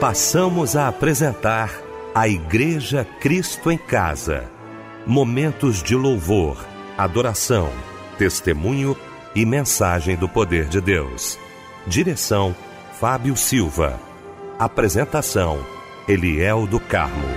passamos a apresentar a Igreja Cristo em Casa. Momentos de louvor, adoração, testemunho e mensagem do poder de Deus. Direção: Fábio Silva. Apresentação: Eliel do Carmo.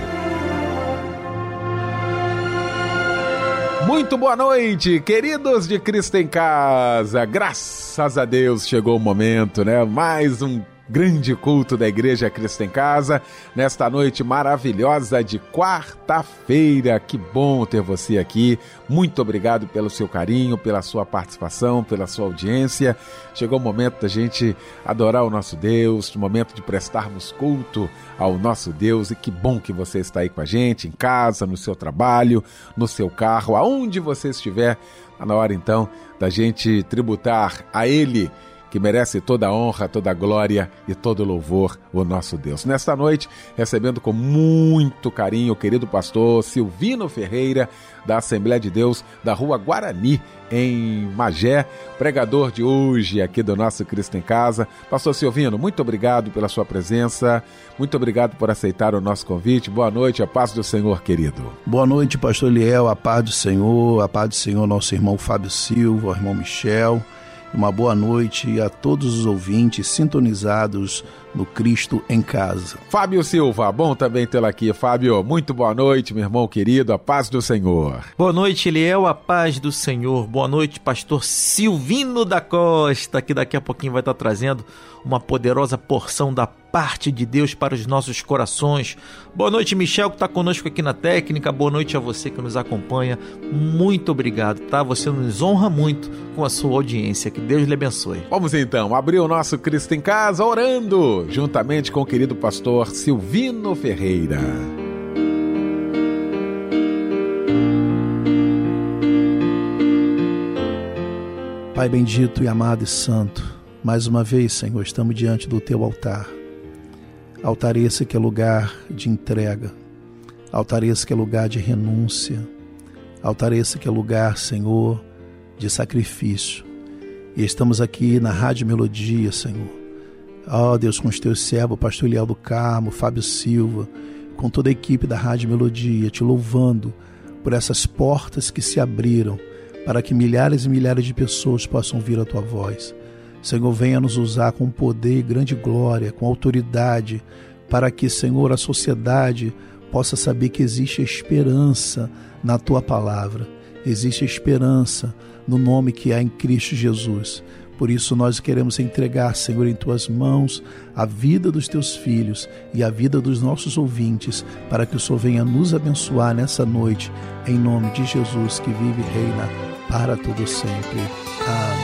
Muito boa noite, queridos de Cristo em Casa. Graças a Deus chegou o momento, né? Mais um grande culto da Igreja Cristo em Casa, nesta noite maravilhosa de quarta-feira. Que bom ter você aqui. Muito obrigado pelo seu carinho, pela sua participação, pela sua audiência. Chegou o momento da gente adorar o nosso Deus, o momento de prestarmos culto ao nosso Deus. E que bom que você está aí com a gente, em casa, no seu trabalho, no seu carro, aonde você estiver. Está na hora então da gente tributar a Ele que merece toda a honra, toda a glória e todo o louvor o nosso Deus. Nesta noite, recebendo com muito carinho o querido pastor Silvino Ferreira, da Assembleia de Deus da Rua Guarani, em Magé, pregador de hoje aqui do nosso Cristo em Casa. Pastor Silvino, muito obrigado pela sua presença, muito obrigado por aceitar o nosso convite. Boa noite, a paz do Senhor, querido. Boa noite, pastor Liel, a paz do Senhor, a paz do Senhor, nosso irmão Fábio Silva, irmão Michel uma boa noite a todos os ouvintes sintonizados no Cristo em Casa. Fábio Silva, bom também tê-lo aqui. Fábio, muito boa noite, meu irmão querido, a paz do Senhor. Boa noite, Eliel, a paz do Senhor. Boa noite, pastor Silvino da Costa, que daqui a pouquinho vai estar trazendo uma poderosa porção da parte de Deus para os nossos corações. Boa noite, Michel, que está conosco aqui na técnica. Boa noite a você que nos acompanha. Muito obrigado, tá? Você nos honra muito com a sua audiência. Que Deus lhe abençoe. Vamos então abrir o nosso Cristo em Casa orando, juntamente com o querido pastor Silvino Ferreira. Pai bendito e amado e santo, mais uma vez, Senhor, estamos diante do teu altar. Altar esse que é lugar de entrega, altar esse que é lugar de renúncia, altar esse que é lugar, Senhor, de sacrifício. E estamos aqui na Rádio Melodia, Senhor. Ó oh, Deus, com os teus servos, Pastor Leal do Carmo, Fábio Silva, com toda a equipe da Rádio Melodia, te louvando por essas portas que se abriram para que milhares e milhares de pessoas possam ouvir a tua voz. Senhor, venha nos usar com poder e grande glória, com autoridade, para que, Senhor, a sociedade possa saber que existe esperança na tua palavra, existe esperança no nome que há em Cristo Jesus. Por isso nós queremos entregar, Senhor, em tuas mãos a vida dos teus filhos e a vida dos nossos ouvintes, para que o Senhor venha nos abençoar nessa noite, em nome de Jesus que vive e reina para todo sempre. Amém.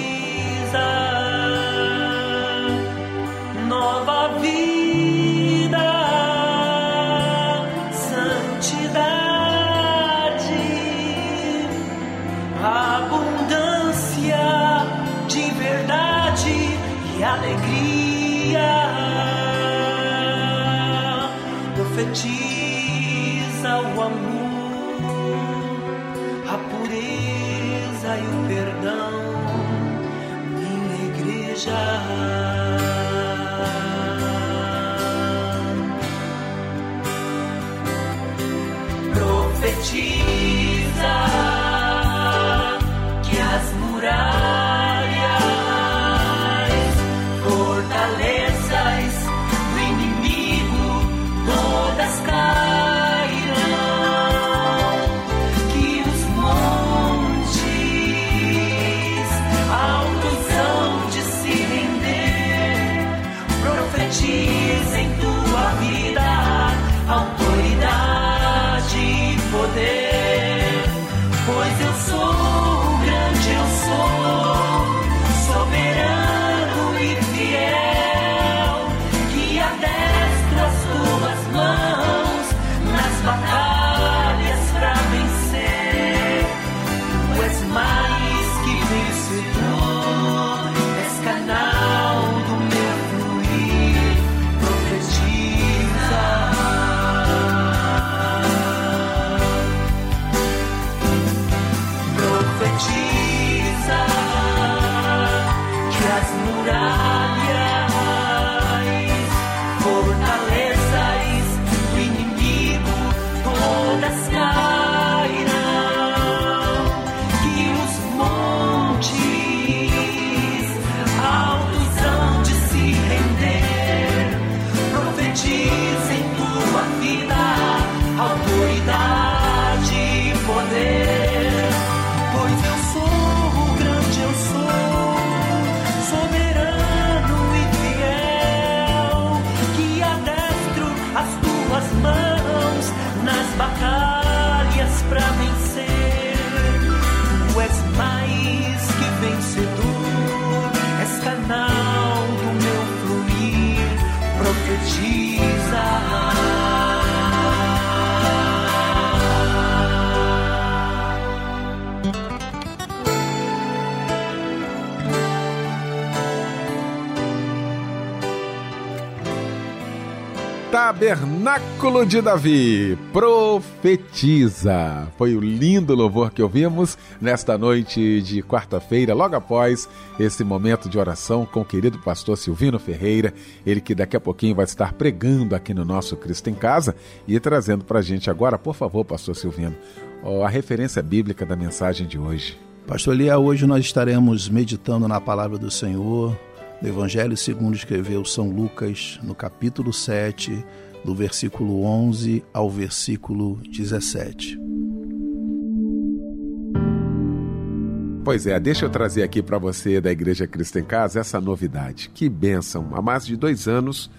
energy Tabernáculo de Davi, profetiza. Foi o lindo louvor que ouvimos nesta noite de quarta-feira, logo após esse momento de oração com o querido pastor Silvino Ferreira, ele que daqui a pouquinho vai estar pregando aqui no nosso Cristo em Casa e trazendo para a gente agora, por favor, pastor Silvino, a referência bíblica da mensagem de hoje. Pastor Lia, hoje nós estaremos meditando na palavra do Senhor do Evangelho segundo escreveu São Lucas, no capítulo 7, do versículo 11 ao versículo 17. Pois é, deixa eu trazer aqui para você da Igreja Cristo em Casa essa novidade. Que bênção! Há mais de dois anos,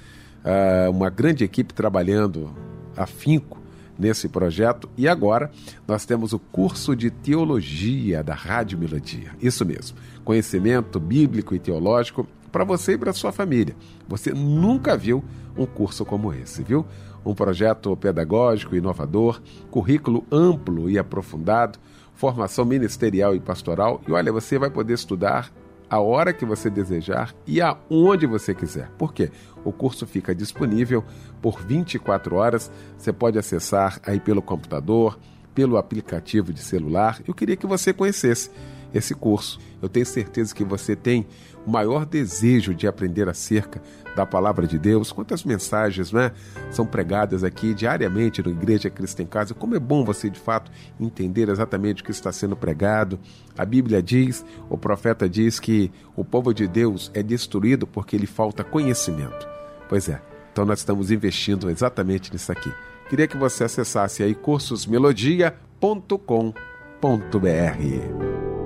ah, uma grande equipe trabalhando afinco nesse projeto e agora nós temos o curso de teologia da Rádio Melodia. Isso mesmo, conhecimento bíblico e teológico para você e para sua família. Você nunca viu um curso como esse, viu? Um projeto pedagógico inovador, currículo amplo e aprofundado, formação ministerial e pastoral. E olha, você vai poder estudar a hora que você desejar e aonde você quiser. Por quê? O curso fica disponível por 24 horas. Você pode acessar aí pelo computador, pelo aplicativo de celular. Eu queria que você conhecesse esse curso. Eu tenho certeza que você tem o maior desejo de aprender acerca da palavra de Deus, quantas mensagens né, são pregadas aqui diariamente na Igreja Cristo em Casa. Como é bom você, de fato, entender exatamente o que está sendo pregado. A Bíblia diz, o profeta diz que o povo de Deus é destruído porque lhe falta conhecimento. Pois é, então nós estamos investindo exatamente nisso aqui. Queria que você acessasse aí cursosmelodia.com.br.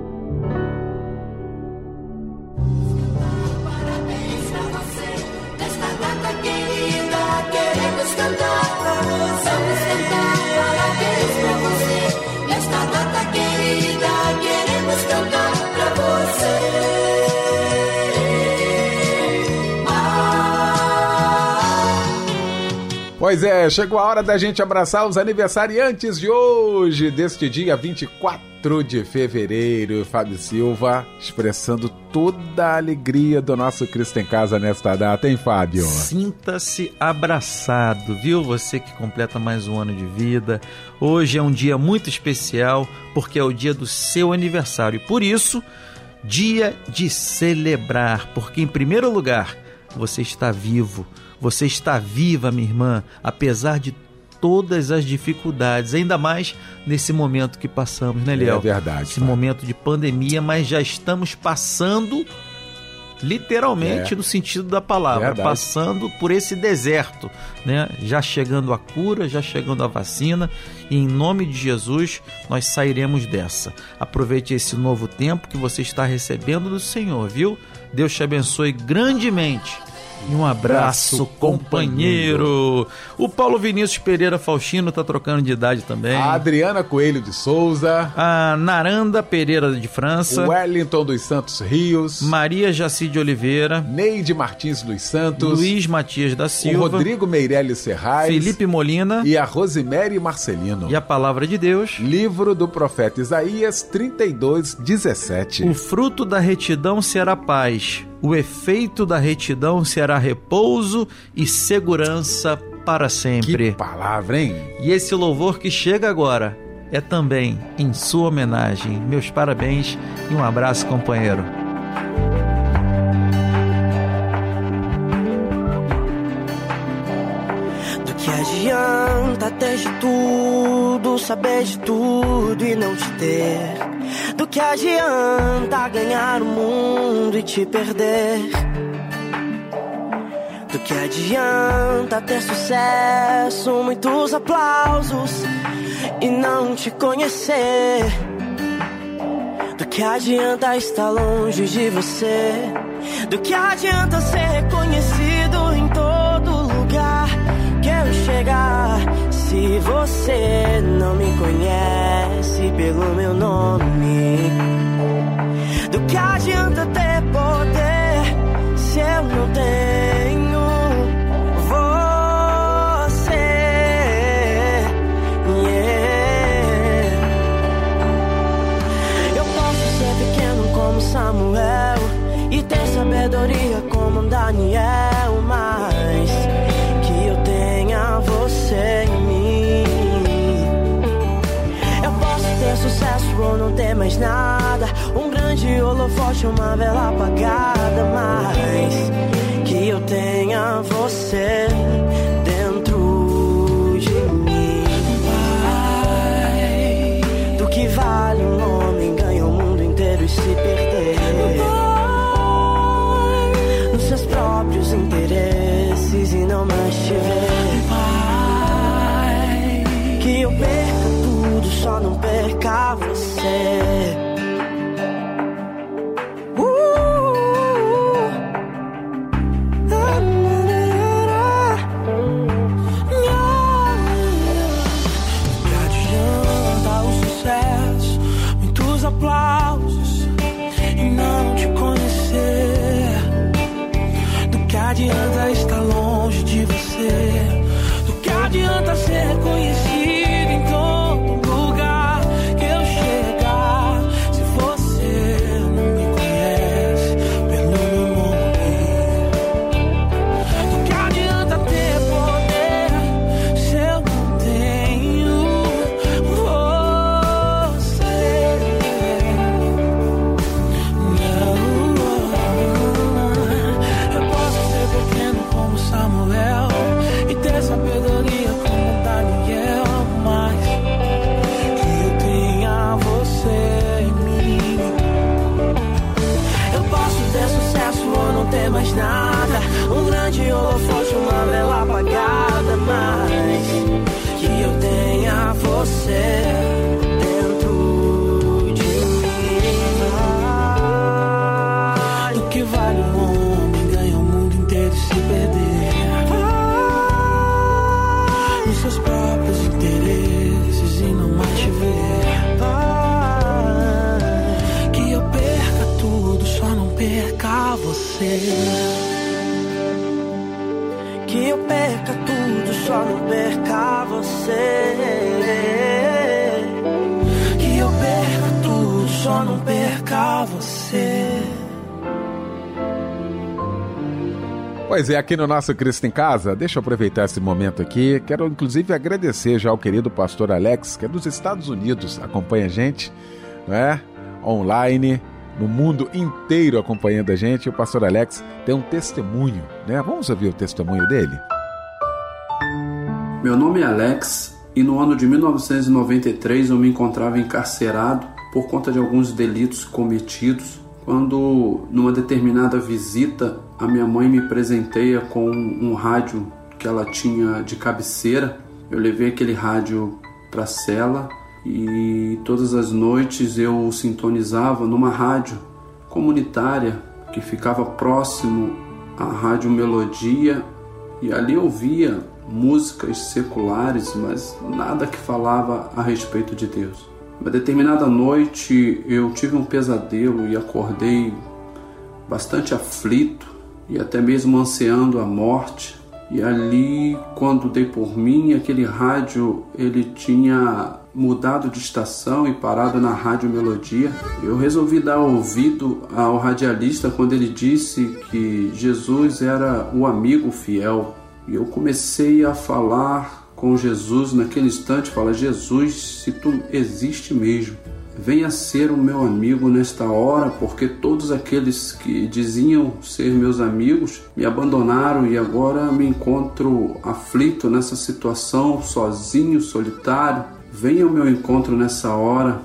Pois é, chegou a hora da gente abraçar os aniversariantes de hoje, deste dia 24 de fevereiro. Fábio Silva expressando toda a alegria do nosso Cristo em Casa nesta data, hein, Fábio? Sinta-se abraçado, viu? Você que completa mais um ano de vida. Hoje é um dia muito especial porque é o dia do seu aniversário. Por isso, dia de celebrar, porque em primeiro lugar, você está vivo você está viva, minha irmã, apesar de todas as dificuldades, ainda mais nesse momento que passamos, né, Léo? É verdade. Esse momento de pandemia, mas já estamos passando literalmente é. no sentido da palavra, verdade. passando por esse deserto, né? Já chegando a cura, já chegando a vacina, e em nome de Jesus nós sairemos dessa. Aproveite esse novo tempo que você está recebendo do Senhor, viu? Deus te abençoe grandemente e um abraço, companheiro. O Paulo Vinícius Pereira Faustino tá trocando de idade também. A Adriana Coelho de Souza. A Naranda Pereira de França. Wellington dos Santos Rios. Maria Jaci de Oliveira. Neide Martins dos Santos. Luiz Matias da Silva. O Rodrigo Meirelles Serrais. Felipe Molina. E a Rosemary Marcelino. E a Palavra de Deus. Livro do profeta Isaías 32, 17. O fruto da retidão será paz o efeito da retidão será repouso e segurança para sempre. Que palavra, hein? E esse louvor que chega agora é também em sua homenagem. Meus parabéns e um abraço, companheiro. Adianta ter de tudo, saber de tudo e não te ter? Do que adianta ganhar o mundo e te perder? Do que adianta ter sucesso, muitos aplausos e não te conhecer? Do que adianta estar longe de você? Do que adianta ser conhece pelo meu nome, do que adianta ter poder se eu não tenho você? Yeah. Eu posso ser pequeno como Samuel e ter sabedoria como Daniel, nada. Um grande holofote, uma vela apagada. Mas que eu tenha você dentro de mim. Pai, do que vale um homem ganhar o mundo inteiro e se perder nos seus próprios interesses e não mais. Pai, que eu perca tudo, só não perca você. Pois é, aqui no nosso Cristo em Casa, deixa eu aproveitar esse momento aqui. Quero inclusive agradecer já ao querido pastor Alex, que é dos Estados Unidos, acompanha a gente, não é? Online, no mundo inteiro acompanhando a gente. O pastor Alex tem um testemunho, né? Vamos ouvir o testemunho dele? Meu nome é Alex e no ano de 1993 eu me encontrava encarcerado por conta de alguns delitos cometidos. Quando, numa determinada visita, a minha mãe me presenteia com um rádio que ela tinha de cabeceira. Eu levei aquele rádio para a cela e todas as noites eu sintonizava numa rádio comunitária que ficava próximo à Rádio Melodia e ali ouvia músicas seculares, mas nada que falava a respeito de Deus. Uma determinada noite eu tive um pesadelo e acordei bastante aflito e até mesmo ansiando a morte. E ali, quando dei por mim, aquele rádio ele tinha mudado de estação e parado na Rádio Melodia. Eu resolvi dar ouvido ao radialista quando ele disse que Jesus era o amigo fiel. E eu comecei a falar com Jesus naquele instante, fala: Jesus, se tu existe mesmo, venha ser o meu amigo nesta hora, porque todos aqueles que diziam ser meus amigos me abandonaram e agora me encontro aflito nessa situação, sozinho, solitário. Venha ao meu encontro nessa hora.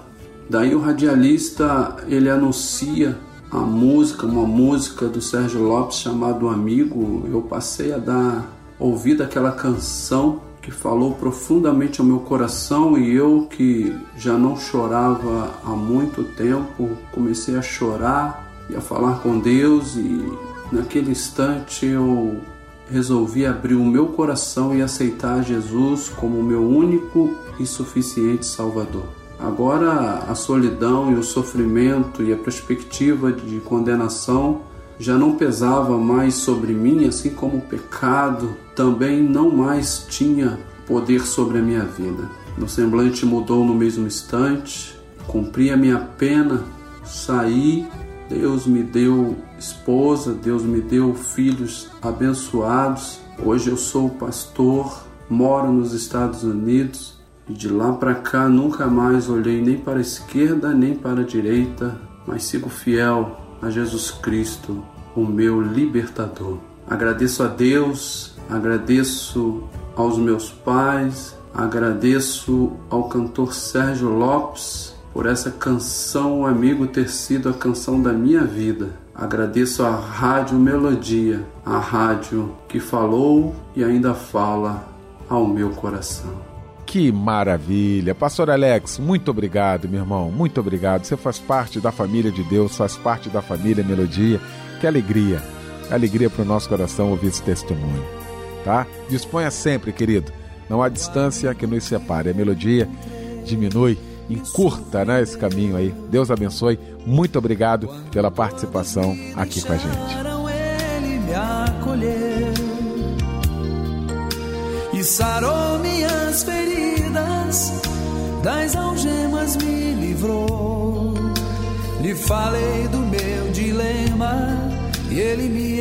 Daí o radialista ele anuncia a música, uma música do Sérgio Lopes chamado Amigo. Eu passei a dar ouvido àquela canção que falou profundamente ao meu coração e eu que já não chorava há muito tempo, comecei a chorar e a falar com Deus e naquele instante eu resolvi abrir o meu coração e aceitar Jesus como meu único e suficiente Salvador. Agora a solidão e o sofrimento e a perspectiva de condenação já não pesava mais sobre mim, assim como o pecado também não mais tinha poder sobre a minha vida. Meu semblante mudou no mesmo instante, cumpri a minha pena, saí, Deus me deu esposa, Deus me deu filhos abençoados. Hoje eu sou pastor, moro nos Estados Unidos E de lá para cá nunca mais olhei nem para a esquerda nem para a direita, mas sigo fiel a Jesus Cristo, o meu libertador. Agradeço a Deus, agradeço aos meus pais, agradeço ao cantor Sérgio Lopes por essa canção, amigo, ter sido a canção da minha vida. Agradeço a Rádio Melodia, a rádio que falou e ainda fala ao meu coração. Que maravilha! Pastor Alex, muito obrigado, meu irmão, muito obrigado. Você faz parte da família de Deus, faz parte da família Melodia. Que alegria, alegria para o nosso coração ouvir esse testemunho, tá? Disponha sempre, querido. Não há distância que nos separe. A melodia diminui encurta né, esse caminho aí. Deus abençoe. Muito obrigado pela participação aqui com a gente. Ele me acolheu e sarou minhas feridas, das algemas me livrou. Lhe falei do meu dilema e ele me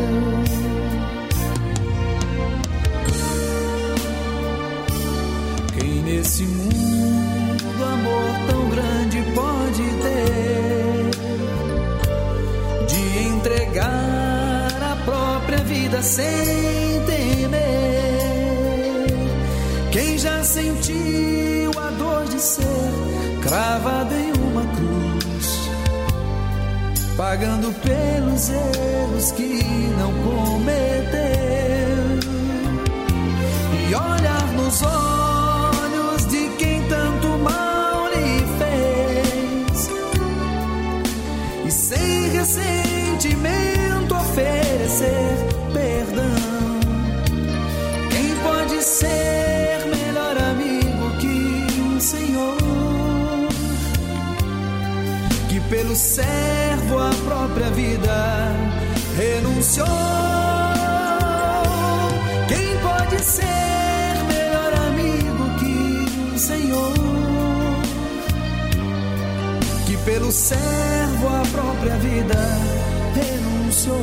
Vida sem temer. Quem já sentiu a dor de ser cravado em uma cruz, pagando pelos erros que não cometeu, e olhar nos olhos servo a própria vida renunciou. Quem pode ser melhor amigo que um Senhor? Que pelo servo a própria vida renunciou.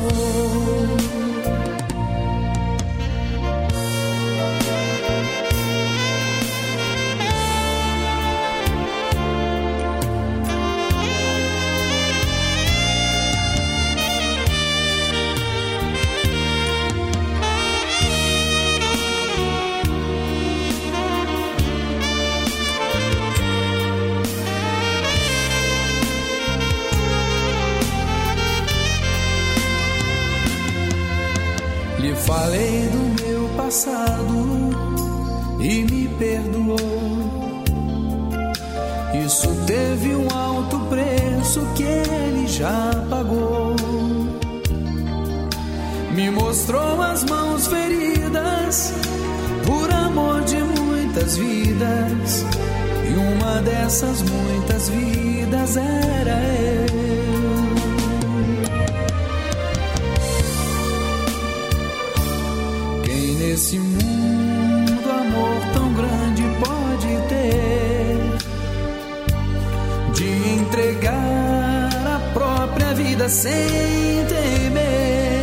Sem temer?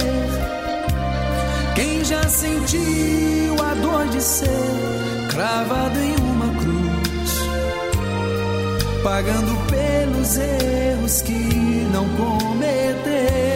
Quem já sentiu a dor de ser cravado em uma cruz, pagando pelos erros que não cometeu?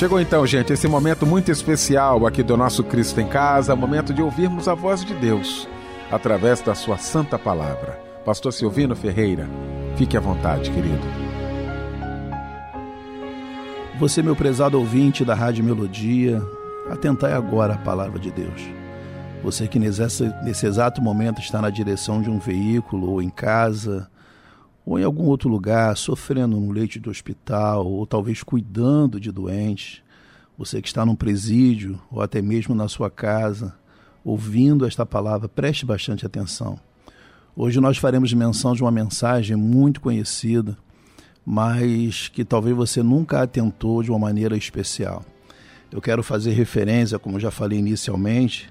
Chegou então, gente, esse momento muito especial aqui do nosso Cristo em Casa, momento de ouvirmos a voz de Deus através da sua santa palavra. Pastor Silvino Ferreira, fique à vontade, querido. Você, meu prezado ouvinte da Rádio Melodia, atentai agora a palavra de Deus. Você que nesse, nesse exato momento está na direção de um veículo, ou em casa, ou em algum outro lugar, sofrendo no leite do hospital, ou talvez cuidando de doentes, você que está num presídio, ou até mesmo na sua casa, ouvindo esta palavra, preste bastante atenção. Hoje nós faremos menção de uma mensagem muito conhecida, mas que talvez você nunca atentou de uma maneira especial. Eu quero fazer referência, como já falei inicialmente,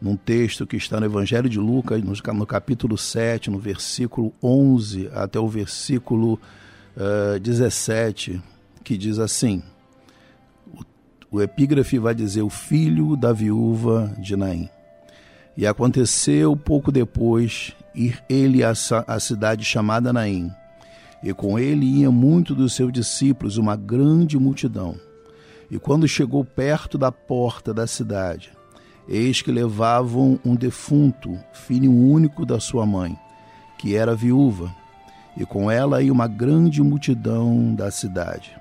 num texto que está no Evangelho de Lucas, no, capítulo 7, no versículo 11 até o versículo uh, eh, 17, que diz assim: o, o epígrafe vai dizer, o filho da viúva de Naim. E aconteceu pouco depois ir ele à, à cidade chamada Naim, e com ele ia muito dos seus discípulos, uma grande multidão. E quando chegou perto da porta da cidade, eis que levavam um defunto, filho único da sua mãe, que era viúva, e com ela ia uma grande multidão da cidade.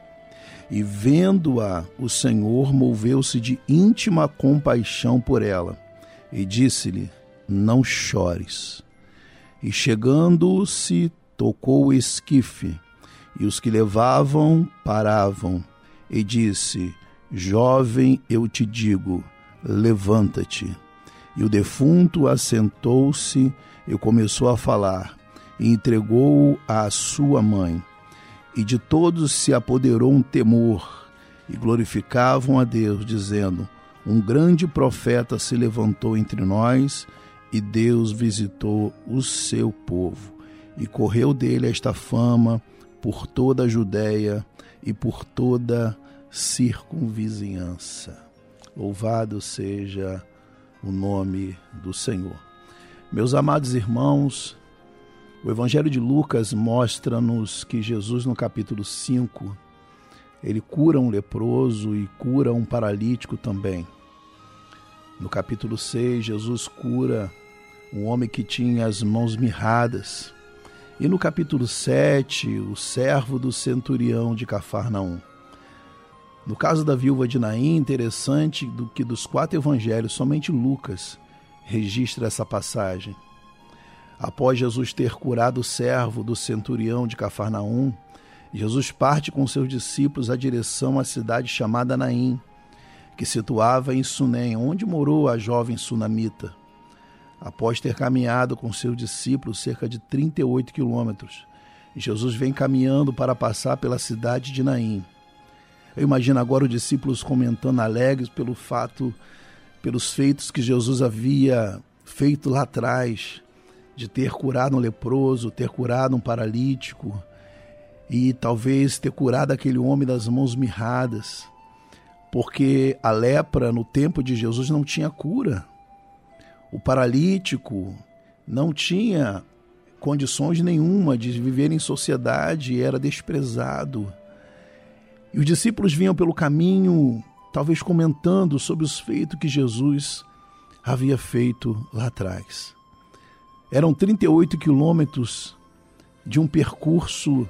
E vendo-a, o Senhor moveu-se de íntima compaixão por ela, e disse-lhe: Não chores. E chegando-se, tocou o esquife, e os que levavam paravam, e disse: Jovem, eu te digo, levanta-te. E o defunto assentou-se e começou a falar, e entregou-o à sua mãe. E de todos se apoderou um temor, e glorificavam a Deus, dizendo: Um grande profeta se levantou entre nós, e Deus visitou o seu povo. E correu dele esta fama por toda a Judéia e por toda circunvizinhança. Louvado seja o nome do Senhor. Meus amados irmãos, o Evangelho de Lucas mostra-nos que Jesus, no capítulo 5, ele cura um leproso e cura um paralítico também. No capítulo 6, Jesus cura um homem que tinha as mãos mirradas. E no capítulo 7, o servo do centurião de Cafarnaum. No caso da viúva de Naim, interessante do que dos quatro evangelhos, somente Lucas registra essa passagem. Após Jesus ter curado o servo do centurião de Cafarnaum, Jesus parte com seus discípulos à direção à cidade chamada Naim, que situava em Sunem, onde morou a jovem sunamita. Após ter caminhado com seus discípulos cerca de 38 quilômetros, Jesus vem caminhando para passar pela cidade de Naim. Eu imagino agora os discípulos comentando alegres pelo fato, pelos feitos que Jesus havia feito lá atrás, de ter curado um leproso, ter curado um paralítico e talvez ter curado aquele homem das mãos mirradas, porque a lepra no tempo de Jesus não tinha cura. O paralítico não tinha condições nenhuma de viver em sociedade, era desprezado. E os discípulos vinham pelo caminho, talvez comentando sobre os feitos que Jesus havia feito lá atrás. Eram 38 quilômetros de um percurso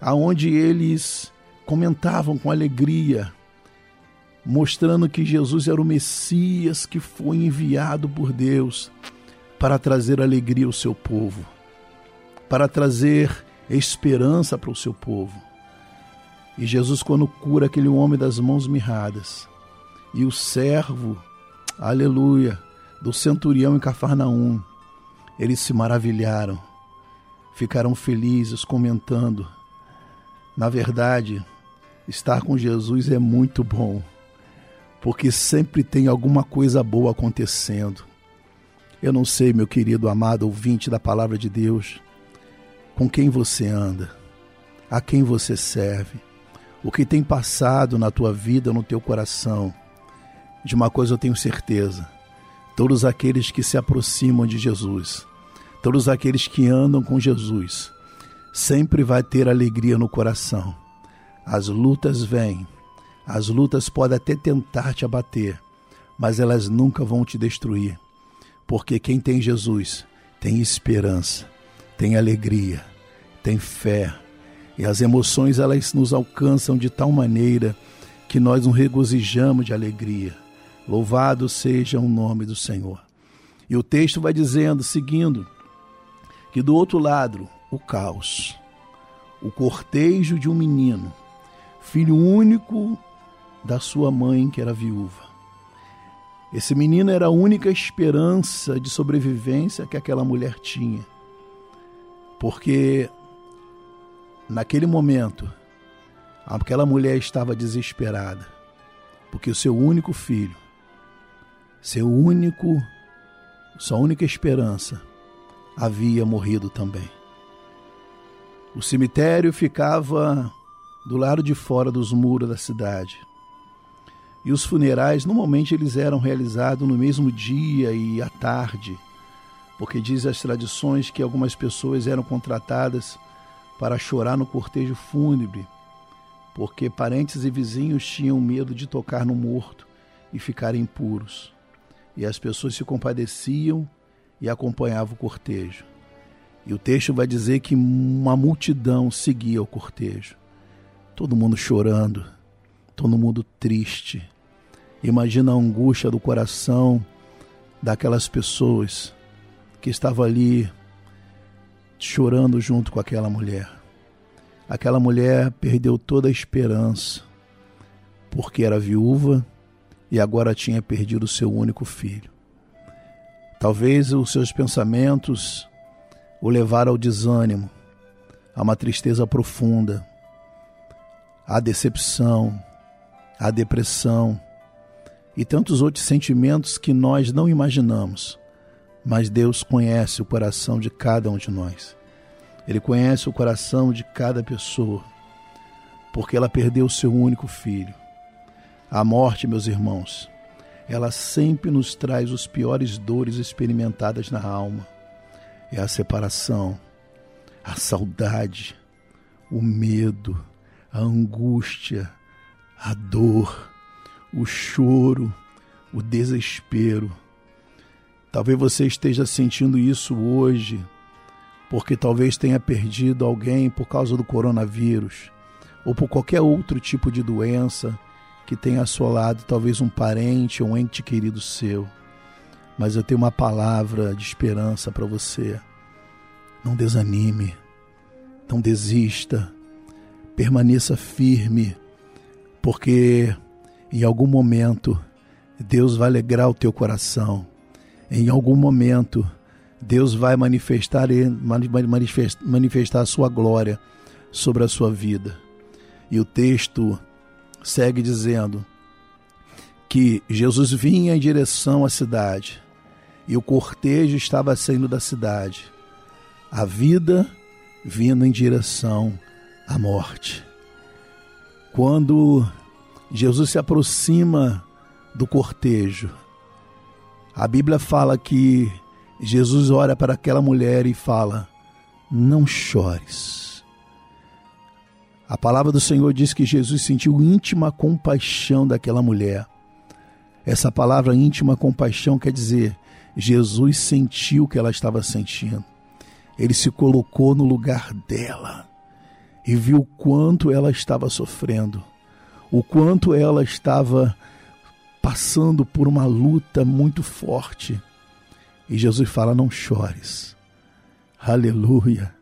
aonde eles comentavam com alegria, mostrando que Jesus era o Messias que foi enviado por Deus para trazer alegria ao seu povo, para trazer esperança para o seu povo. E Jesus, quando cura aquele homem das mãos mirradas, e o servo, aleluia, do centurião em Cafarnaum, eles se maravilharam, ficaram felizes, comentando. Na verdade, estar com Jesus é muito bom, porque sempre tem alguma coisa boa acontecendo. Eu não sei, meu querido amado ouvinte da palavra de Deus, com quem você anda, a quem você serve o que tem passado na tua vida, no teu coração. De uma coisa eu tenho certeza: todos aqueles que se aproximam de Jesus, todos aqueles que andam com Jesus, sempre vai ter alegria no coração. As lutas vêm, as lutas podem até tentar te abater, mas elas nunca vão te destruir, porque quem tem Jesus tem esperança, tem alegria, tem fé, e as emoções elas nos alcançam de tal maneira que nós nos regozijamos de alegria. Louvado seja o nome do Senhor. E o texto vai dizendo, seguindo, que do outro lado, o caos, o cortejo de um menino, filho único da sua mãe, que era viúva. Esse menino era a única esperança de sobrevivência que aquela mulher tinha. Porque naquele momento, aquela mulher estava desesperada, porque o seu único filho seu único, sua única esperança, havia morrido também. O cemitério ficava do lado de fora dos muros da cidade. E os funerais, normalmente, eles eram realizados no mesmo dia e à tarde, porque diz as tradições que algumas pessoas eram contratadas para chorar no cortejo fúnebre, porque parentes e vizinhos tinham medo de tocar no morto e ficarem impuros e as pessoas se compadeciam e acompanhavam o cortejo. E o texto vai dizer que uma multidão seguia o cortejo. Todo mundo chorando, todo mundo triste. Imagina a angústia do coração daquelas pessoas que estavam ali chorando junto com aquela mulher. Aquela mulher perdeu toda a esperança, porque era viúva e agora tinha perdido seu único filho. Talvez os seus pensamentos o levaram ao desânimo, a uma tristeza profunda, à decepção, à depressão e tantos outros sentimentos que nós não imaginamos. Mas Deus conhece o coração de cada um de nós. Ele conhece o coração de cada pessoa, porque ela perdeu seu único filho. A morte, meus irmãos, ela sempre nos traz os piores dores experimentadas na alma. É a separação, a saudade, o medo, a angústia, a dor, o choro, o desespero. Talvez você esteja sentindo isso hoje, porque talvez tenha perdido alguém por causa do coronavírus ou por qualquer outro tipo de doença que tem assolado talvez um parente ou um ente querido seu. Mas eu tenho uma palavra de esperança para você. Não desanime, não desista, permaneça firme, porque em algum momento Deus vai alegrar o teu coração. Em algum momento Deus vai manifestar, manifestar a sua glória sobre a sua vida. E o texto segue dizendo que Jesus vinha em direção à cidade e o cortejo estava saindo da cidade. A vida vindo em direção à morte. Quando Jesus se aproxima do cortejo, a Bíblia fala que Jesus olha para aquela mulher e fala: Não chores. A palavra do Senhor diz que Jesus sentiu íntima compaixão daquela mulher. Essa palavra íntima compaixão quer dizer Jesus sentiu o que ela estava sentindo. Ele se colocou no lugar dela e viu quanto ela estava sofrendo, o quanto ela estava passando por uma luta muito forte. E Jesus fala: Não chores. Aleluia.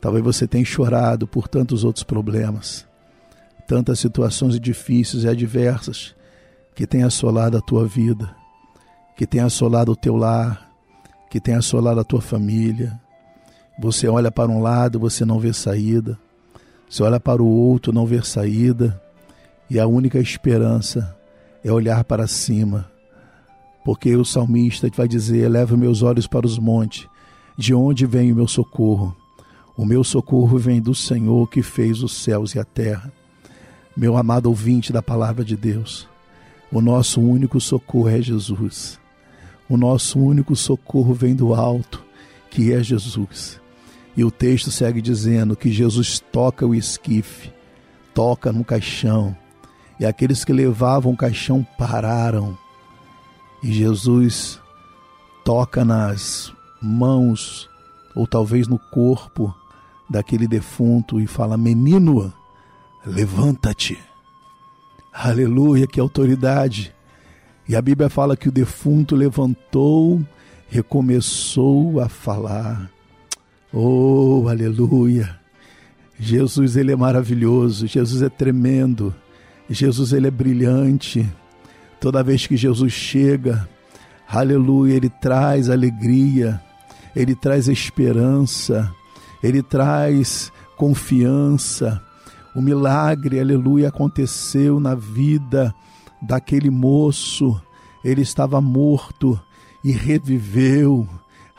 Talvez você tenha chorado por tantos outros problemas, tantas situações difíceis e adversas que têm assolado a tua vida, que têm assolado o teu lar, que têm assolado a tua família. Você olha para um lado, você não vê saída. Você olha para o outro, não vê saída. E a única esperança é olhar para cima. Porque o salmista vai dizer: Leva meus olhos para os montes, de onde vem o meu socorro? O meu socorro vem do Senhor que fez os céus e a terra. Meu amado ouvinte da palavra de Deus, O nosso único socorro é Jesus. O nosso único socorro vem do alto, que é Jesus. E o texto segue dizendo que Jesus toca o esquife, toca no caixão, e aqueles que levavam o caixão pararam. E Jesus toca nas mãos, ou talvez no corpo daquele defunto, e fala: Menino, levanta-te. Aleluia, que autoridade! E a Bíblia fala que o defunto levantou, recomeçou a falar. Oh, aleluia! Jesus, ele é maravilhoso, Jesus é tremendo, Jesus, ele é brilhante. Toda vez que Jesus chega, aleluia, ele traz alegria, ele traz esperança, ele traz confiança. O milagre, aleluia, aconteceu na vida daquele moço. Ele estava morto e reviveu.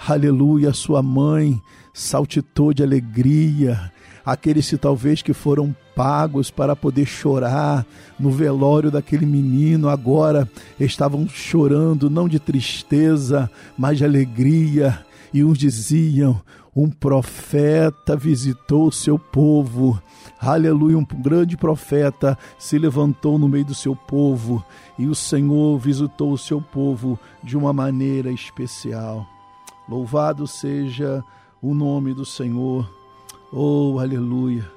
Aleluia, sua mãe saltitou de alegria. Aqueles que talvez que foram pagos para poder chorar no velório daquele menino, agora estavam chorando não de tristeza, mas de alegria. E uns diziam: um profeta visitou o seu povo. Aleluia, um grande profeta se levantou no meio do seu povo e o Senhor visitou o seu povo de uma maneira especial. Louvado seja o nome do Senhor. Oh, aleluia.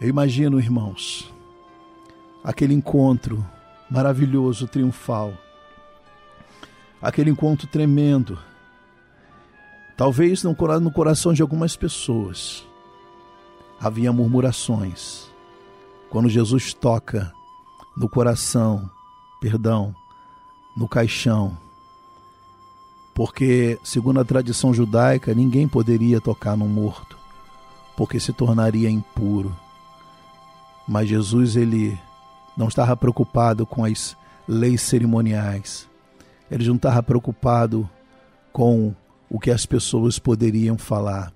Eu imagino, irmãos, aquele encontro maravilhoso, triunfal, aquele encontro tremendo, talvez no coração de algumas pessoas havia murmurações. Quando Jesus toca no coração, perdão, no caixão, porque, segundo a tradição judaica, ninguém poderia tocar no morto, porque se tornaria impuro. Mas Jesus, ele não estava preocupado com as leis cerimoniais, ele não estava preocupado com o que as pessoas poderiam falar.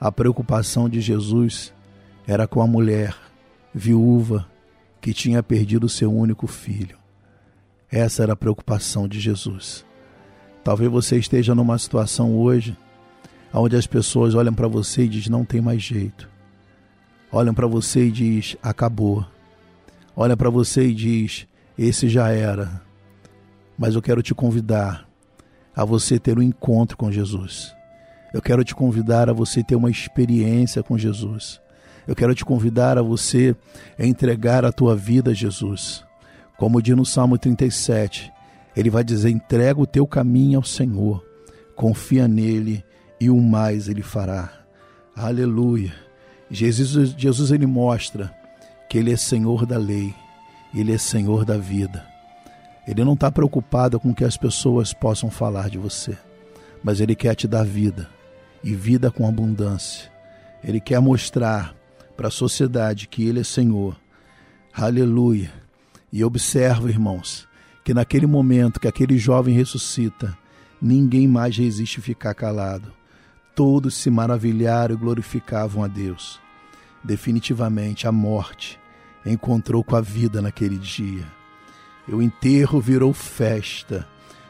A preocupação de Jesus era com a mulher viúva que tinha perdido seu único filho. Essa era a preocupação de Jesus. Talvez você esteja numa situação hoje onde as pessoas olham para você e dizem não tem mais jeito. Olham para você e diz acabou. Olham para você e diz esse já era. Mas eu quero te convidar a você ter um encontro com Jesus. Eu quero te convidar a você ter uma experiência com Jesus. Eu quero te convidar a você entregar a tua vida a Jesus. Como diz no Salmo 37, ele vai dizer: entrega o teu caminho ao Senhor, confia nele e o mais ele fará. Aleluia. Jesus, Jesus ele mostra que ele é Senhor da lei, ele é Senhor da vida. Ele não está preocupado com o que as pessoas possam falar de você, mas ele quer te dar vida e vida com abundância. Ele quer mostrar para a sociedade que ele é Senhor. Aleluia. E observa, irmãos, que naquele momento que aquele jovem ressuscita, ninguém mais resiste ficar calado. Todos se maravilharam e glorificavam a Deus. Definitivamente a morte encontrou com a vida naquele dia. E o enterro virou festa,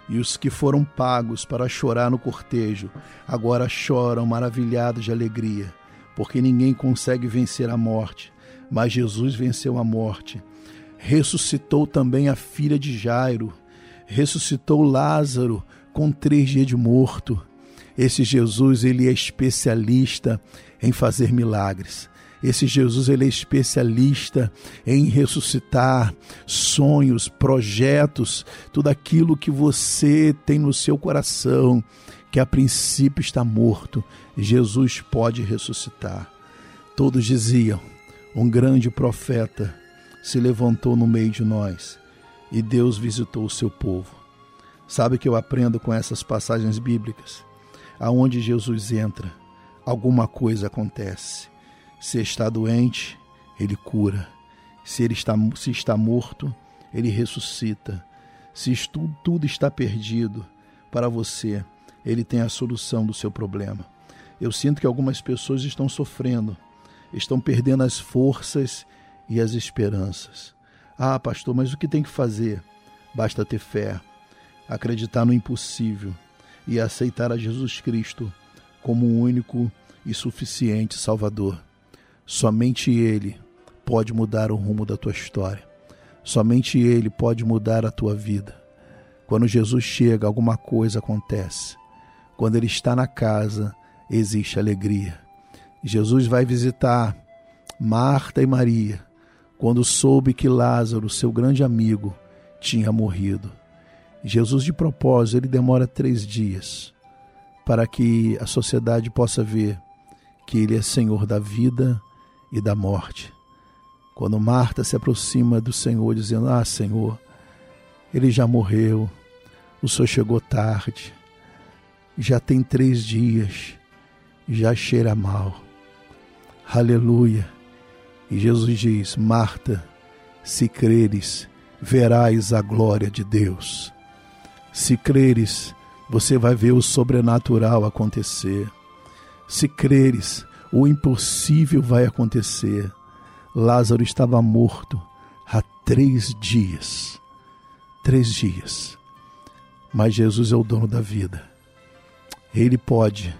e os que foram pagos para chorar no cortejo agora choram maravilhados de alegria, porque ninguém consegue vencer a morte, mas Jesus venceu a morte ressuscitou também a filha de Jairo, ressuscitou Lázaro com três dias de morto. Esse Jesus, ele é especialista em fazer milagres. Esse Jesus, ele é especialista em ressuscitar sonhos, projetos, tudo aquilo que você tem no seu coração, que a princípio está morto, Jesus pode ressuscitar. Todos diziam: um grande profeta se levantou no meio de nós e Deus visitou o seu povo. Sabe que eu aprendo com essas passagens bíblicas? Aonde Jesus entra, alguma coisa acontece. Se está doente, ele cura. Se ele está, se está morto, ele ressuscita. Se tudo está perdido para você, ele tem a solução do seu problema. Eu sinto que algumas pessoas estão sofrendo, estão perdendo as forças e as esperanças. Ah, pastor, mas o que tem que fazer? Basta ter fé, acreditar no impossível e aceitar a Jesus Cristo como o único e suficiente Salvador. Somente Ele pode mudar o rumo da tua história. Somente Ele pode mudar a tua vida. Quando Jesus chega, alguma coisa acontece. Quando Ele está na casa, existe alegria. Jesus vai visitar Marta e Maria quando soube que Lázaro, seu grande amigo, tinha morrido. Jesus, de propósito, ele demora três dias para que a sociedade possa ver que ele é Senhor da vida e da morte. Quando Marta se aproxima do Senhor, dizendo: Ah, Senhor, ele já morreu, o Senhor chegou tarde, já tem três dias, já cheira mal. Aleluia. E Jesus diz: Marta, se creres, verás a glória de Deus. Se creres, você vai ver o sobrenatural acontecer. Se creres, o impossível vai acontecer. Lázaro estava morto há três dias. Três dias. Mas Jesus é o dono da vida. Ele pode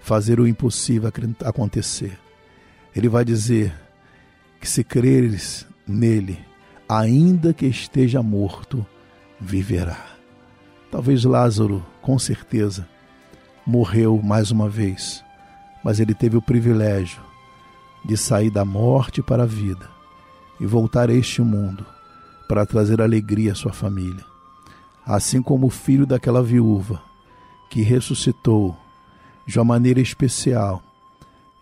fazer o impossível acontecer. Ele vai dizer que se creres nele, ainda que esteja morto, viverá. Talvez Lázaro, com certeza, morreu mais uma vez, mas ele teve o privilégio de sair da morte para a vida e voltar a este mundo para trazer alegria à sua família. Assim como o filho daquela viúva que ressuscitou de uma maneira especial.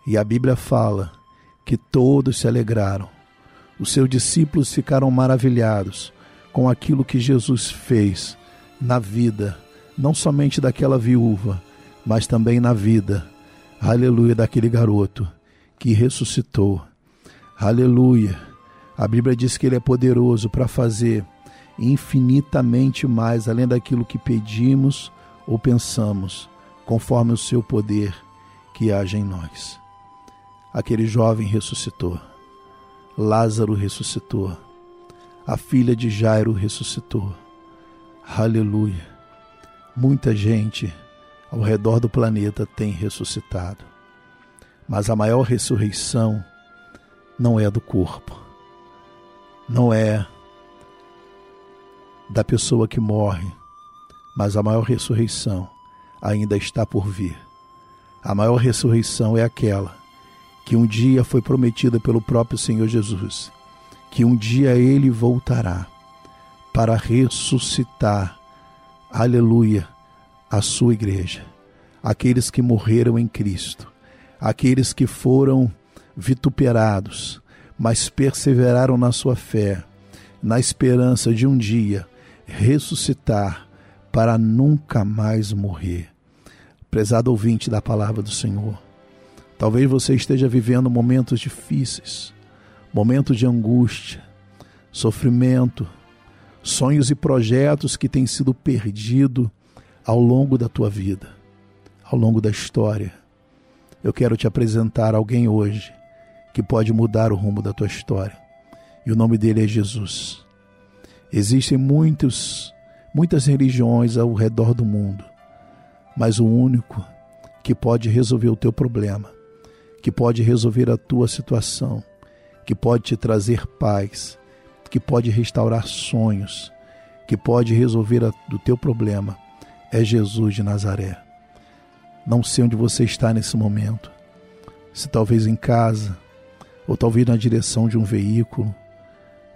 E a Bíblia fala que todos se alegraram. Os seus discípulos ficaram maravilhados com aquilo que Jesus fez na vida, não somente daquela viúva, mas também na vida, aleluia, daquele garoto que ressuscitou. Aleluia. A Bíblia diz que ele é poderoso para fazer infinitamente mais além daquilo que pedimos ou pensamos, conforme o seu poder que age em nós. Aquele jovem ressuscitou. Lázaro ressuscitou. A filha de Jairo ressuscitou. Aleluia. Muita gente ao redor do planeta tem ressuscitado. Mas a maior ressurreição não é do corpo, não é da pessoa que morre, mas a maior ressurreição ainda está por vir. A maior ressurreição é aquela que um dia foi prometida pelo próprio Senhor Jesus, que um dia ele voltará para ressuscitar, aleluia, a sua igreja, aqueles que morreram em Cristo, aqueles que foram vituperados, mas perseveraram na sua fé, na esperança de um dia ressuscitar para nunca mais morrer. Prezado ouvinte da palavra do Senhor, talvez você esteja vivendo momentos difíceis, momentos de angústia, sofrimento, sonhos e projetos que têm sido perdidos ao longo da tua vida, ao longo da história. Eu quero te apresentar alguém hoje que pode mudar o rumo da tua história. E o nome dele é Jesus. Existem muitos, muitas religiões ao redor do mundo, mas o único que pode resolver o teu problema, que pode resolver a tua situação, que pode te trazer paz, que pode restaurar sonhos, que pode resolver o teu problema, é Jesus de Nazaré. Não sei onde você está nesse momento, se talvez em casa, ou talvez na direção de um veículo,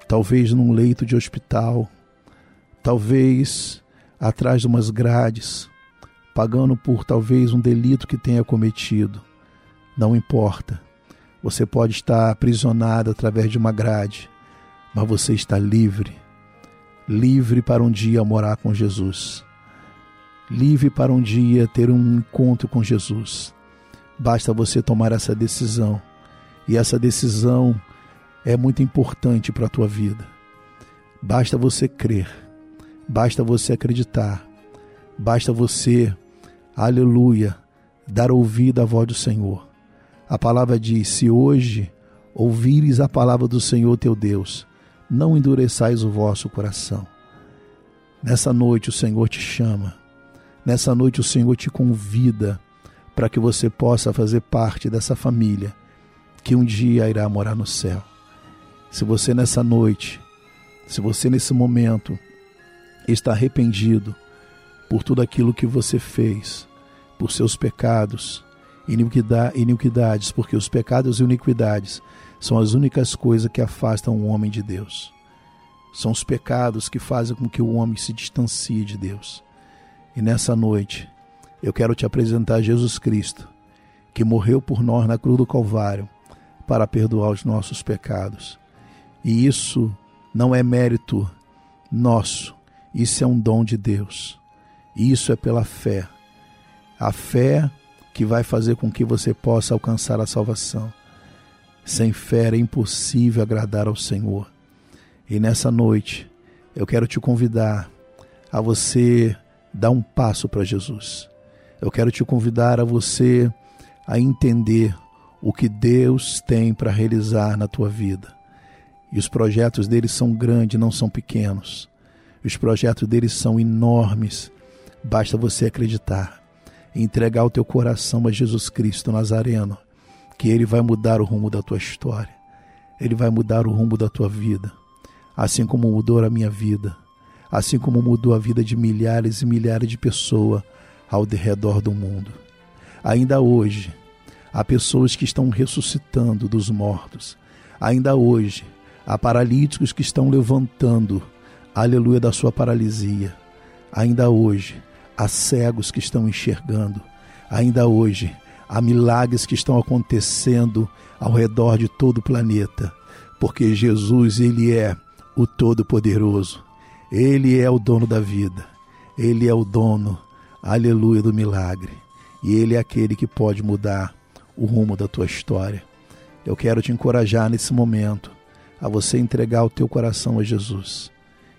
talvez num leito de hospital, talvez atrás de umas grades, pagando por talvez um delito que tenha cometido. Não importa. Você pode estar aprisionado através de uma grade, mas você está livre. Livre para um dia morar com Jesus. Livre para um dia ter um encontro com Jesus. Basta você tomar essa decisão. E essa decisão é muito importante para a tua vida. Basta você crer. Basta você acreditar. Basta você, aleluia, dar ouvido à voz do Senhor. A palavra diz: se hoje ouvires a palavra do Senhor teu Deus, não endureçais o vosso coração. Nessa noite o Senhor te chama, nessa noite o Senhor te convida para que você possa fazer parte dessa família que um dia irá morar no céu. Se você nessa noite, se você nesse momento está arrependido por tudo aquilo que você fez, por seus pecados, iniquidades, porque os pecados e iniquidades são as únicas coisas que afastam o homem de Deus. São os pecados que fazem com que o homem se distancie de Deus. E nessa noite, eu quero te apresentar Jesus Cristo, que morreu por nós na cruz do Calvário para perdoar os nossos pecados. E isso não é mérito nosso, isso é um dom de Deus. Isso é pela fé. A fé que vai fazer com que você possa alcançar a salvação. Sem fé é impossível agradar ao Senhor. E nessa noite, eu quero te convidar a você dar um passo para Jesus. Eu quero te convidar a você a entender o que Deus tem para realizar na tua vida. E os projetos dele são grandes, não são pequenos. Os projetos dele são enormes. Basta você acreditar e entregar o teu coração a Jesus Cristo Nazareno, que ele vai mudar o rumo da tua história. Ele vai mudar o rumo da tua vida, assim como mudou a minha vida, assim como mudou a vida de milhares e milhares de pessoas ao redor do mundo. Ainda hoje, há pessoas que estão ressuscitando dos mortos. Ainda hoje, há paralíticos que estão levantando, aleluia, da sua paralisia. Ainda hoje, há cegos que estão enxergando. Ainda hoje, há milagres que estão acontecendo ao redor de todo o planeta, porque Jesus, ele é o todo-poderoso. Ele é o dono da vida. Ele é o dono, aleluia, do milagre. E ele é aquele que pode mudar o rumo da tua história. Eu quero te encorajar nesse momento a você entregar o teu coração a Jesus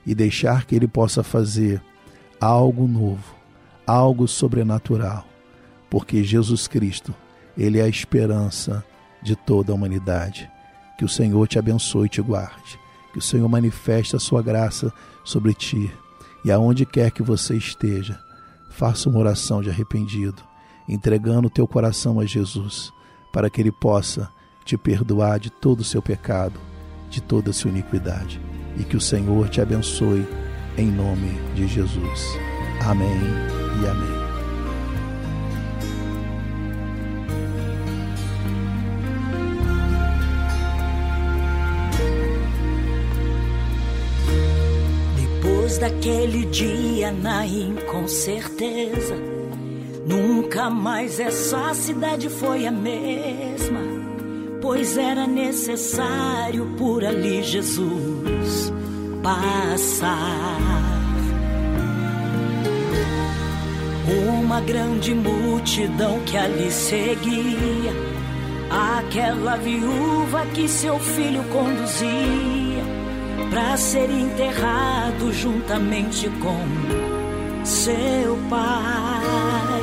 e deixar que ele possa fazer algo novo algo sobrenatural, porque Jesus Cristo, ele é a esperança de toda a humanidade. Que o Senhor te abençoe e te guarde. Que o Senhor manifeste a sua graça sobre ti. E aonde quer que você esteja, faça uma oração de arrependido, entregando o teu coração a Jesus, para que ele possa te perdoar de todo o seu pecado, de toda a sua iniquidade. E que o Senhor te abençoe em nome de Jesus. Amém e amém. Daquele dia, Naim, com certeza, nunca mais essa cidade foi a mesma, pois era necessário por ali Jesus passar. uma grande multidão que ali seguia, aquela viúva que seu filho conduzia para ser enterrado juntamente com seu pai.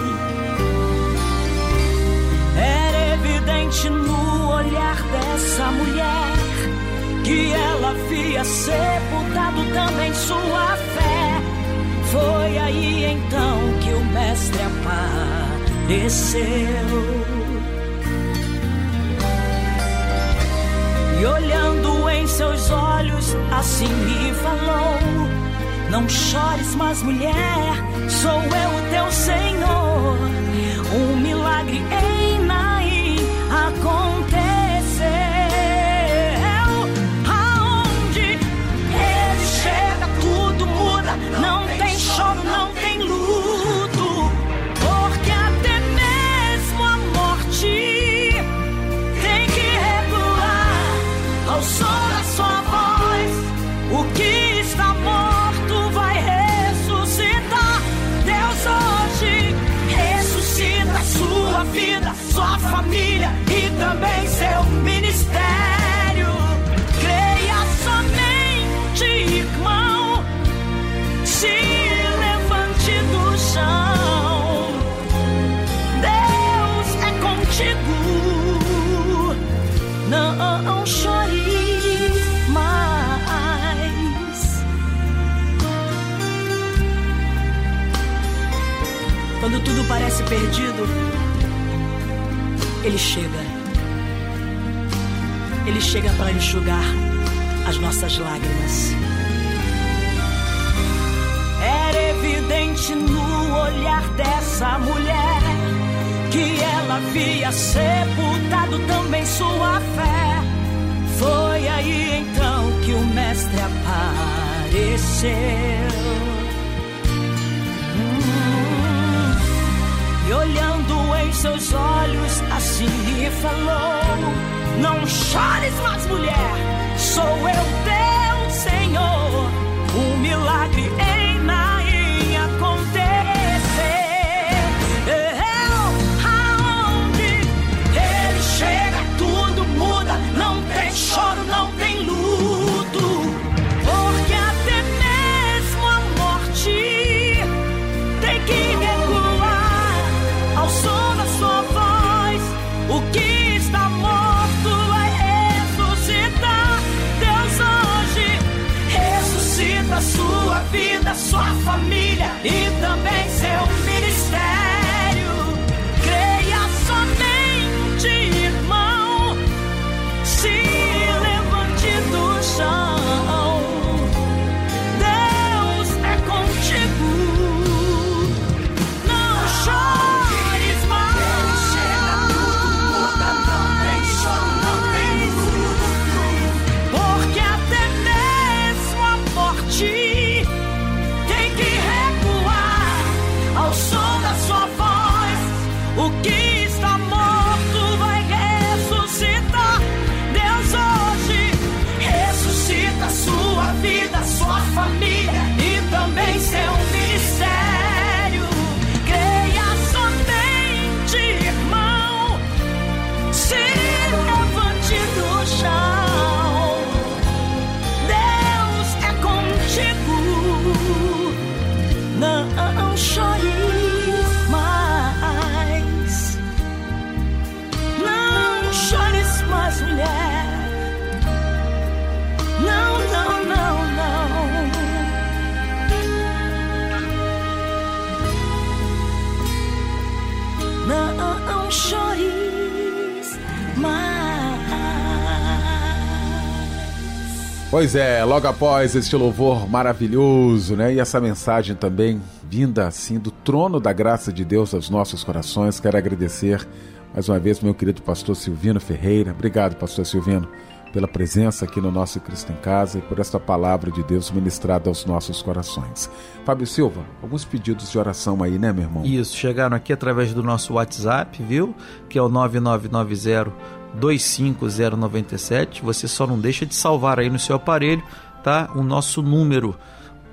Era evidente no olhar dessa mulher que ela havia sepultado também sua fé. Foi aí então que o mestre apareceu. E olhando em seus olhos, assim me falou: Não chores mais, mulher, sou eu o teu Senhor. Perdido, Ele chega. Ele chega para enxugar as nossas lágrimas. Era evidente no olhar dessa mulher que ela havia sepultado também sua fé. Foi aí então que o Mestre apareceu. Olhando em seus olhos, assim lhe falou: Não chores mais, mulher, sou eu teu Senhor. O milagre em Pois é, logo após este louvor maravilhoso, né? E essa mensagem também vinda assim do trono da graça de Deus aos nossos corações, quero agradecer mais uma vez meu querido pastor Silvino Ferreira. Obrigado, pastor Silvino, pela presença aqui no nosso Cristo em Casa e por esta palavra de Deus ministrada aos nossos corações. Fábio Silva, alguns pedidos de oração aí, né, meu irmão? Isso, chegaram aqui através do nosso WhatsApp, viu? Que é o 9990 25097. Você só não deixa de salvar aí no seu aparelho, tá? O nosso número.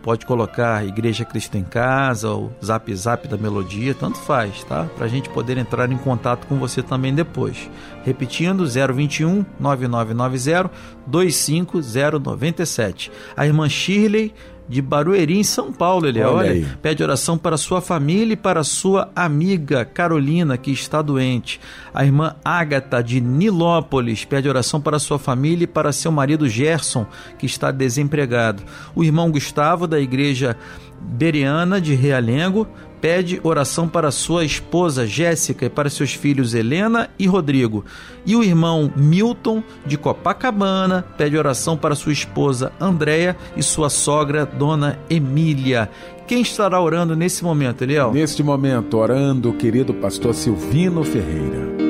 Pode colocar Igreja Cristo em Casa, ou Zap Zap da Melodia, tanto faz, tá? Pra gente poder entrar em contato com você também depois. Repetindo, 021 9990 25097. A irmã Shirley de Barueri, em São Paulo, ele Olha olha, aí. pede oração para sua família e para sua amiga Carolina, que está doente. A irmã Ágata, de Nilópolis, pede oração para sua família e para seu marido Gerson, que está desempregado. O irmão Gustavo, da igreja Bereana de Realengo, pede oração para sua esposa Jéssica e para seus filhos Helena e Rodrigo. E o irmão Milton de Copacabana pede oração para sua esposa Andréia e sua sogra Dona Emília. Quem estará orando nesse momento, Eliel? Neste momento, orando o querido pastor Silvino Ferreira.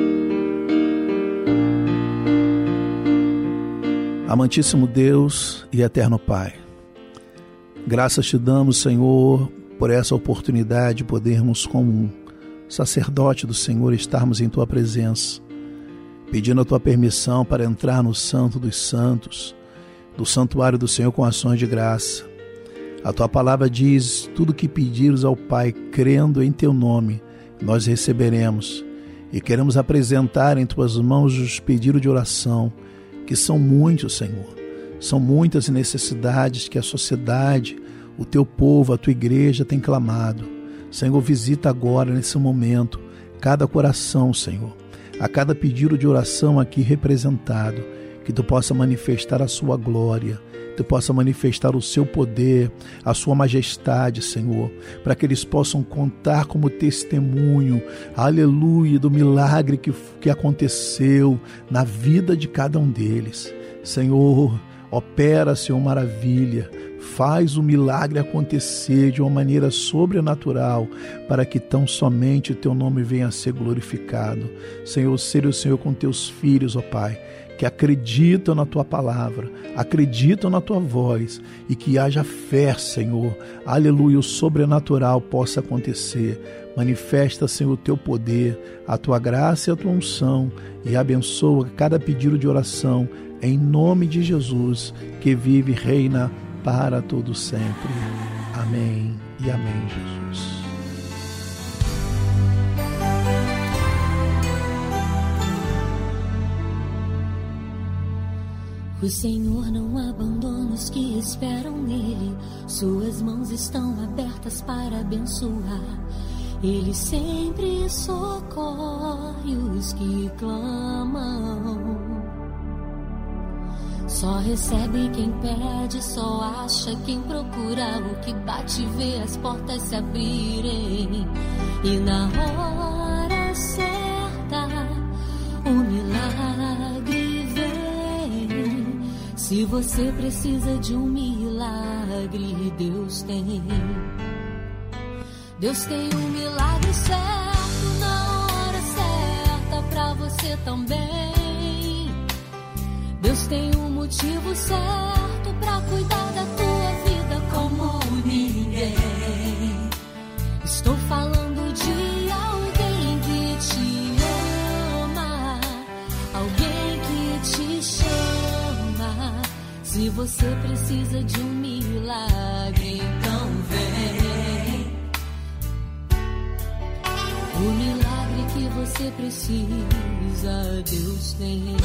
Amantíssimo Deus e eterno Pai, graças te damos, Senhor, por essa oportunidade de podermos, como um sacerdote do Senhor, estarmos em tua presença, pedindo a tua permissão para entrar no Santo dos Santos, do santuário do Senhor com ações de graça. A tua palavra diz: tudo que pedires ao Pai, crendo em teu nome, nós receberemos. E queremos apresentar em tuas mãos os pedidos de oração, que são muitos, Senhor. São muitas necessidades que a sociedade, o teu povo, a tua igreja tem clamado. Senhor, visita agora, nesse momento, cada coração, Senhor, a cada pedido de oração aqui representado, que tu possa manifestar a sua glória, Tu possa manifestar o seu poder, a sua majestade, Senhor, para que eles possam contar como testemunho, aleluia, do milagre que, que aconteceu na vida de cada um deles. Senhor, opera, Senhor, maravilha faz o milagre acontecer de uma maneira sobrenatural, para que tão somente o teu nome venha a ser glorificado. Senhor, seja o Senhor com teus filhos, ó Pai, que acreditam na tua palavra, acreditam na tua voz e que haja fé, Senhor. Aleluia, o sobrenatural possa acontecer. Manifesta, Senhor, o teu poder, a tua graça e a tua unção e abençoa cada pedido de oração em nome de Jesus, que vive e reina para todo sempre. Amém e amém, Jesus. O Senhor não abandona os que esperam nele, suas mãos estão abertas para abençoar. Ele sempre socorre os que clamam. Só recebe quem pede, só acha quem procura. O que bate vê as portas se abrirem. E na hora certa, o milagre vem. Se você precisa de um milagre, Deus tem. Deus tem um milagre certo na hora certa pra você também. Deus tem um motivo certo para cuidar da tua vida como ninguém. Estou falando de alguém que te ama, alguém que te chama. Se você precisa de um milagre, então vem. O milagre que você precisa, Deus tem.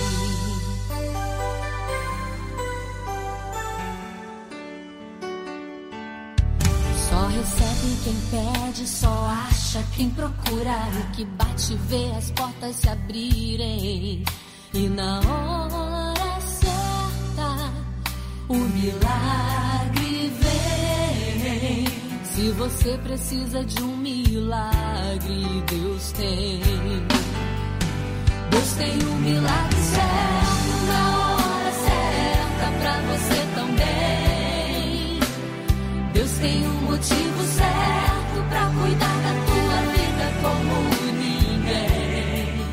Quem pede, só acha quem procura. O que bate vê as portas se abrirem. E na hora certa, o milagre vem. Se você precisa de um milagre, Deus tem. Deus tem um milagre certo na hora certa pra você. Deus tem um motivo certo para cuidar da tua vida como ninguém.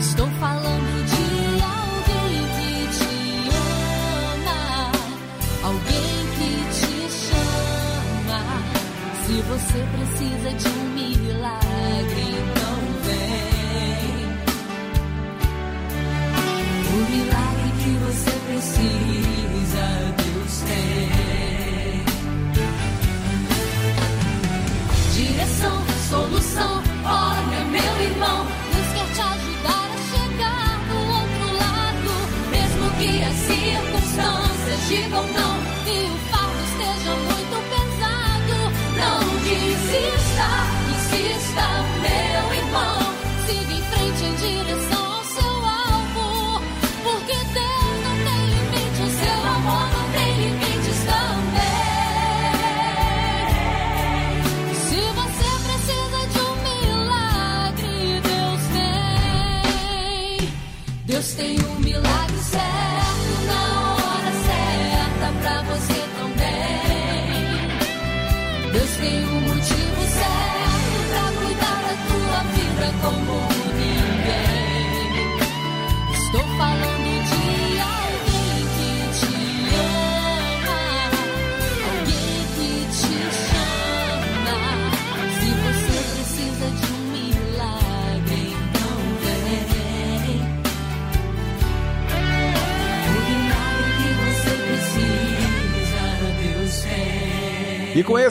Estou falando de alguém que te ama, alguém que te chama. Se você precisa de um milagre, então vem. O milagre que você precisa, Deus tem. Solução. Olha, meu irmão, Deus quer te ajudar a chegar do outro lado. Mesmo que as circunstâncias digam não e o fardo esteja muito pesado, não desista, insista, meu irmão. Siga em frente em direção.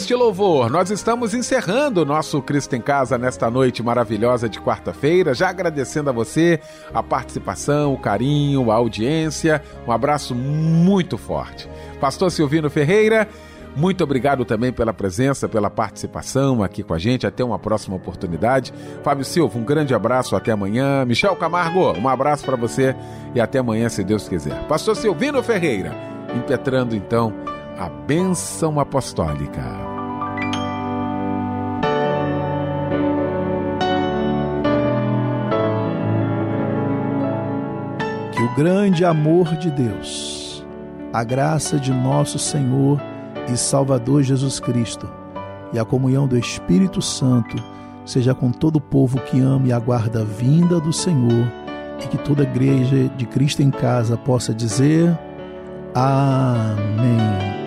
este louvor, nós estamos encerrando o nosso Cristo em Casa nesta noite maravilhosa de quarta-feira, já agradecendo a você a participação, o carinho, a audiência. Um abraço muito forte. Pastor Silvino Ferreira, muito obrigado também pela presença, pela participação aqui com a gente. Até uma próxima oportunidade. Fábio Silva, um grande abraço, até amanhã. Michel Camargo, um abraço para você e até amanhã, se Deus quiser. Pastor Silvino Ferreira, impetrando então a bênção apostólica. o grande amor de Deus, a graça de nosso Senhor e Salvador Jesus Cristo e a comunhão do Espírito Santo seja com todo o povo que ama e aguarda a vinda do Senhor e que toda a igreja de Cristo em casa possa dizer: Amém.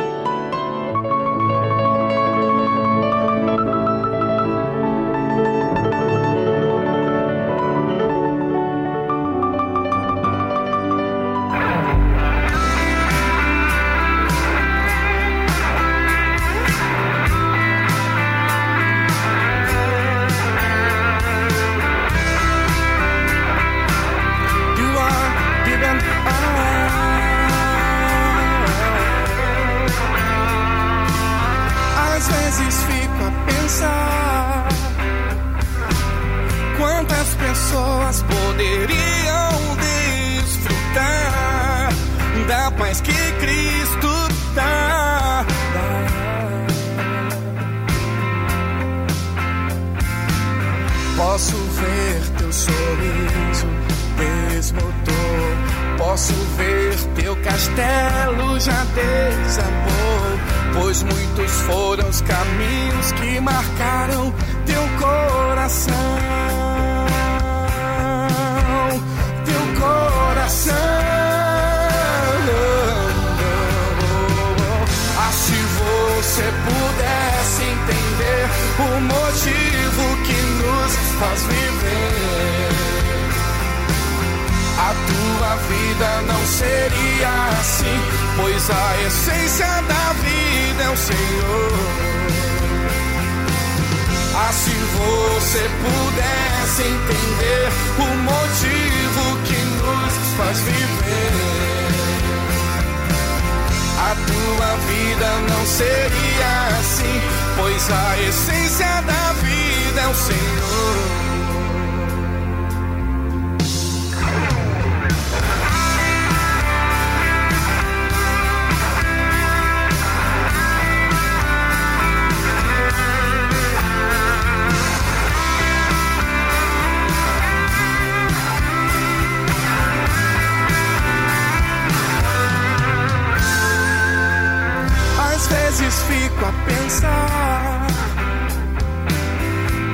fico a pensar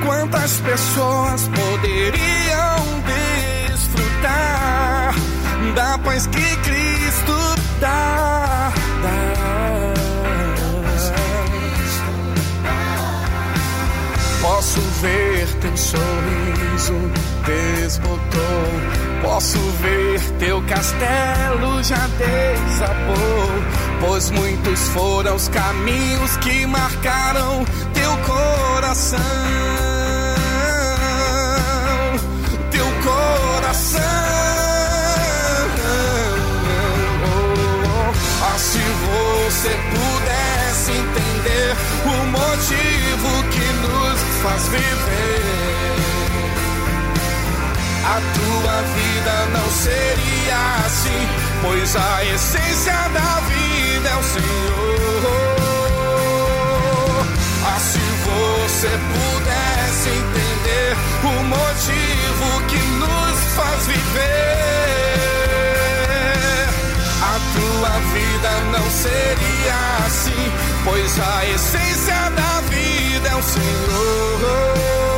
quantas pessoas poderiam desfrutar da paz que Cristo dá. dá. Posso ver teu sorriso desbotou. Posso ver teu castelo já desabou Pois muitos foram os caminhos que marcaram teu coração. Teu coração. Ah, se você pudesse entender o motivo que nos faz viver. A tua vida não seria assim pois a essência da vida é o Senhor. Ah, se você pudesse entender o motivo que nos faz viver, a tua vida não seria assim, pois a essência da vida é o Senhor.